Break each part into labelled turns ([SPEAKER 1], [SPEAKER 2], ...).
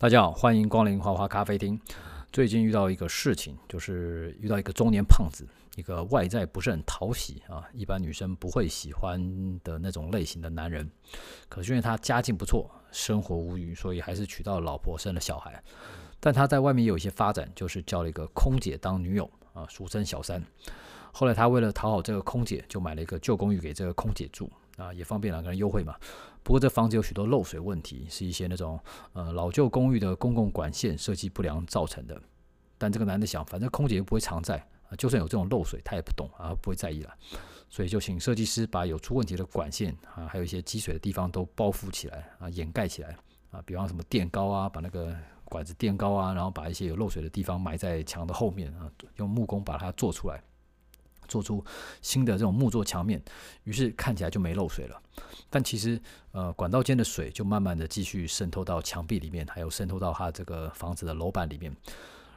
[SPEAKER 1] 大家好，欢迎光临花花咖啡厅。最近遇到一个事情，就是遇到一个中年胖子，一个外在不是很讨喜啊，一般女生不会喜欢的那种类型的男人。可是因为他家境不错，生活无虞，所以还是娶到老婆，生了小孩。但他在外面有一些发展，就是交了一个空姐当女友啊，俗称小三。后来他为了讨好这个空姐，就买了一个旧公寓给这个空姐住。啊，也方便两个人优惠嘛。不过这房子有许多漏水问题，是一些那种呃老旧公寓的公共管线设计不良造成的。但这个男的想，反正空姐又不会常在，啊，就算有这种漏水，他也不懂啊，不会在意了。所以就请设计师把有出问题的管线啊，还有一些积水的地方都包覆起来啊，掩盖起来啊。比方什么垫高啊，把那个管子垫高啊，然后把一些有漏水的地方埋在墙的后面啊，用木工把它做出来。做出新的这种木作墙面，于是看起来就没漏水了。但其实，呃，管道间的水就慢慢的继续渗透到墙壁里面，还有渗透到它这个房子的楼板里面。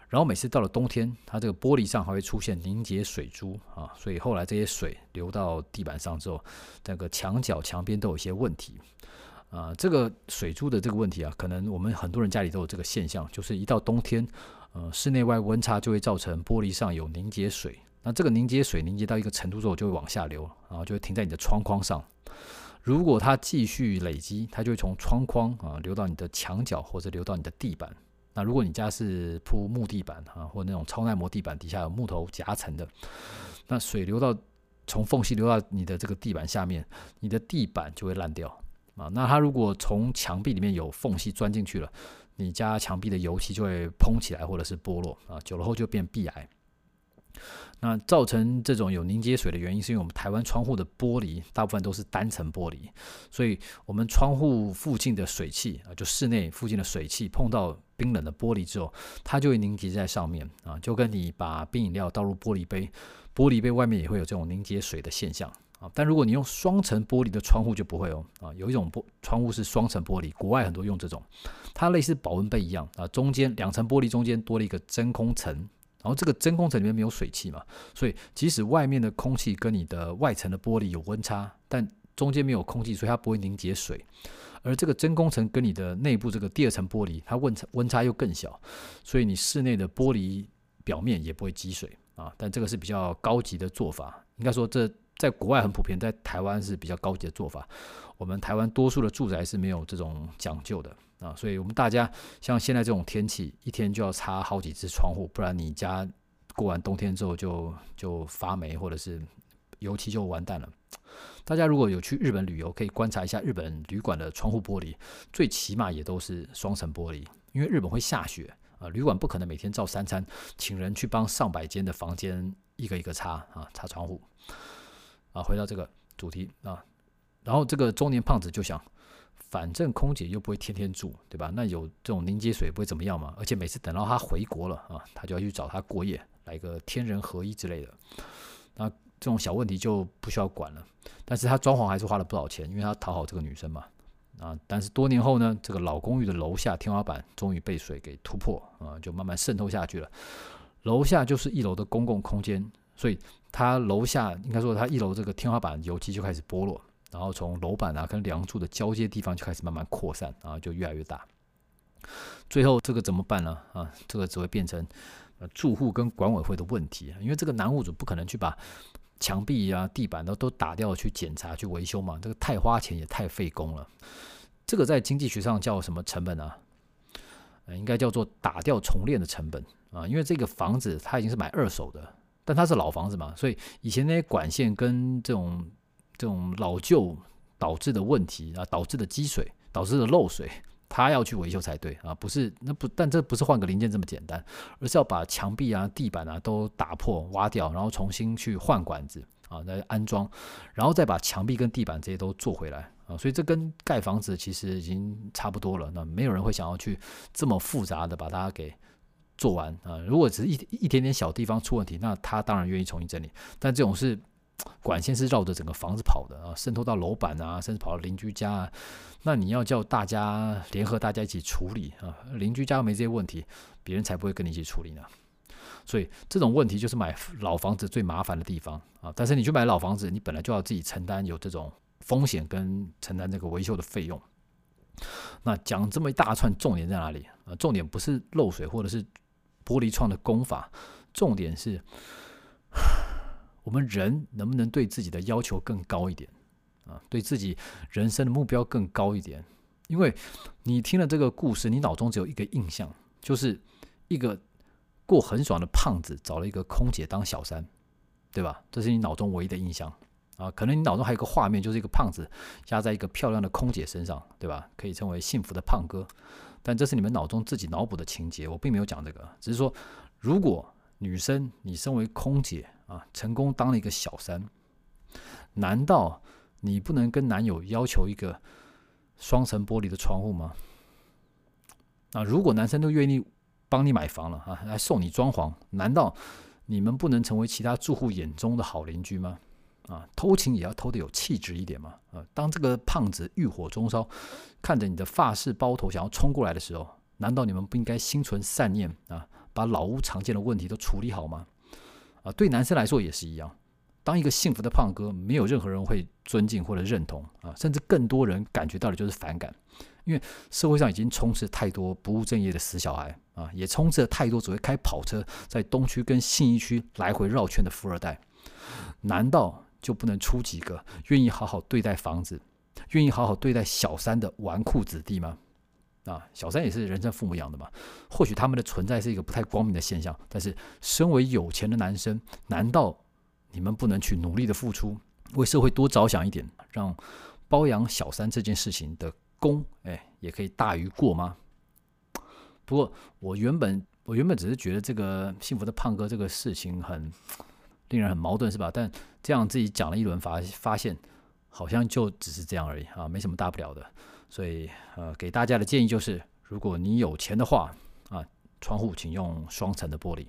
[SPEAKER 1] 然后每次到了冬天，它这个玻璃上还会出现凝结水珠啊，所以后来这些水流到地板上之后，这个墙角、墙边都有一些问题啊。这个水珠的这个问题啊，可能我们很多人家里都有这个现象，就是一到冬天，呃，室内外温差就会造成玻璃上有凝结水。那这个凝结水凝结到一个程度之后，就会往下流，然后就会停在你的窗框上。如果它继续累积，它就会从窗框啊流到你的墙角，或者流到你的地板。那如果你家是铺木地板啊，或那种超耐磨地板，底下有木头夹层的，那水流到从缝隙流到你的这个地板下面，你的地板就会烂掉啊。那它如果从墙壁里面有缝隙钻进去了，你家墙壁的油漆就会膨起来，或者是剥落啊，久了后就变壁癌。那造成这种有凝结水的原因，是因为我们台湾窗户的玻璃大部分都是单层玻璃，所以我们窗户附近的水汽啊，就室内附近的水汽碰到冰冷的玻璃之后，它就会凝结在上面啊，就跟你把冰饮料倒入玻璃杯，玻璃杯外面也会有这种凝结水的现象啊。但如果你用双层玻璃的窗户就不会哦啊，有一种玻窗户是双层玻璃，国外很多用这种，它类似保温杯一样啊，中间两层玻璃中间多了一个真空层。然后这个真空层里面没有水汽嘛，所以即使外面的空气跟你的外层的玻璃有温差，但中间没有空气，所以它不会凝结水。而这个真空层跟你的内部这个第二层玻璃，它温差温差又更小，所以你室内的玻璃表面也不会积水啊。但这个是比较高级的做法，应该说这在国外很普遍，在台湾是比较高级的做法。我们台湾多数的住宅是没有这种讲究的。啊，所以我们大家像现在这种天气，一天就要擦好几次窗户，不然你家过完冬天之后就就发霉，或者是油漆就完蛋了。大家如果有去日本旅游，可以观察一下日本旅馆的窗户玻璃，最起码也都是双层玻璃，因为日本会下雪啊，旅馆不可能每天照三餐，请人去帮上百间的房间一个一个擦啊，擦窗户。啊，回到这个主题啊，然后这个中年胖子就想。反正空姐又不会天天住，对吧？那有这种凝结水不会怎么样嘛？而且每次等到他回国了啊，他就要去找他过夜，来个天人合一之类的。那这种小问题就不需要管了。但是他装潢还是花了不少钱，因为他讨好这个女生嘛。啊，但是多年后呢，这个老公寓的楼下天花板终于被水给突破啊，就慢慢渗透下去了。楼下就是一楼的公共空间，所以他楼下应该说他一楼这个天花板油漆就开始剥落。然后从楼板啊跟梁柱的交接地方就开始慢慢扩散，啊，就越来越大。最后这个怎么办呢？啊，这个只会变成住户跟管委会的问题，因为这个男户主不可能去把墙壁啊、地板都都打掉去检查去维修嘛，这个太花钱也太费工了。这个在经济学上叫什么成本啊？呃，应该叫做打掉重练的成本啊，因为这个房子它已经是买二手的，但它是老房子嘛，所以以前那些管线跟这种。这种老旧导致的问题啊，导致的积水，导致的漏水，他要去维修才对啊，不是那不，但这不是换个零件这么简单，而是要把墙壁啊、地板啊都打破、挖掉，然后重新去换管子啊，再安装，然后再把墙壁跟地板这些都做回来啊，所以这跟盖房子其实已经差不多了。那没有人会想要去这么复杂的把它给做完啊。如果只是一一点点小地方出问题，那他当然愿意重新整理，但这种是。管线是绕着整个房子跑的啊，渗透到楼板啊，甚至跑到邻居家啊。那你要叫大家联合大家一起处理啊，邻居家没这些问题，别人才不会跟你一起处理呢。所以这种问题就是买老房子最麻烦的地方啊。但是你去买老房子，你本来就要自己承担有这种风险跟承担这个维修的费用。那讲这么一大串，重点在哪里啊？重点不是漏水或者是玻璃窗的工法，重点是我们人能不能对自己的要求更高一点啊？对自己人生的目标更高一点？因为你听了这个故事，你脑中只有一个印象，就是一个过很爽的胖子找了一个空姐当小三，对吧？这是你脑中唯一的印象啊。可能你脑中还有个画面，就是一个胖子压在一个漂亮的空姐身上，对吧？可以称为幸福的胖哥。但这是你们脑中自己脑补的情节，我并没有讲这个，只是说，如果女生你身为空姐啊，成功当了一个小三，难道你不能跟男友要求一个？双层玻璃的窗户吗？啊，如果男生都愿意帮你买房了啊，来送你装潢，难道你们不能成为其他住户眼中的好邻居吗？啊，偷情也要偷得有气质一点嘛！啊，当这个胖子欲火中烧，看着你的发饰包头想要冲过来的时候，难道你们不应该心存善念啊，把老屋常见的问题都处理好吗？啊，对男生来说也是一样。当一个幸福的胖哥，没有任何人会尊敬或者认同啊，甚至更多人感觉到的就是反感，因为社会上已经充斥太多不务正业的死小孩啊，也充斥了太多只会开跑车在东区跟信义区来回绕圈的富二代，难道就不能出几个愿意好好对待房子、愿意好好对待小三的纨绔子弟吗？啊，小三也是人生父母养的嘛，或许他们的存在是一个不太光明的现象，但是身为有钱的男生，难道？你们不能去努力的付出，为社会多着想一点，让包养小三这件事情的功，哎，也可以大于过吗？不过我原本我原本只是觉得这个幸福的胖哥这个事情很令人很矛盾，是吧？但这样自己讲了一轮，发发现好像就只是这样而已啊，没什么大不了的。所以呃，给大家的建议就是，如果你有钱的话啊，窗户请用双层的玻璃。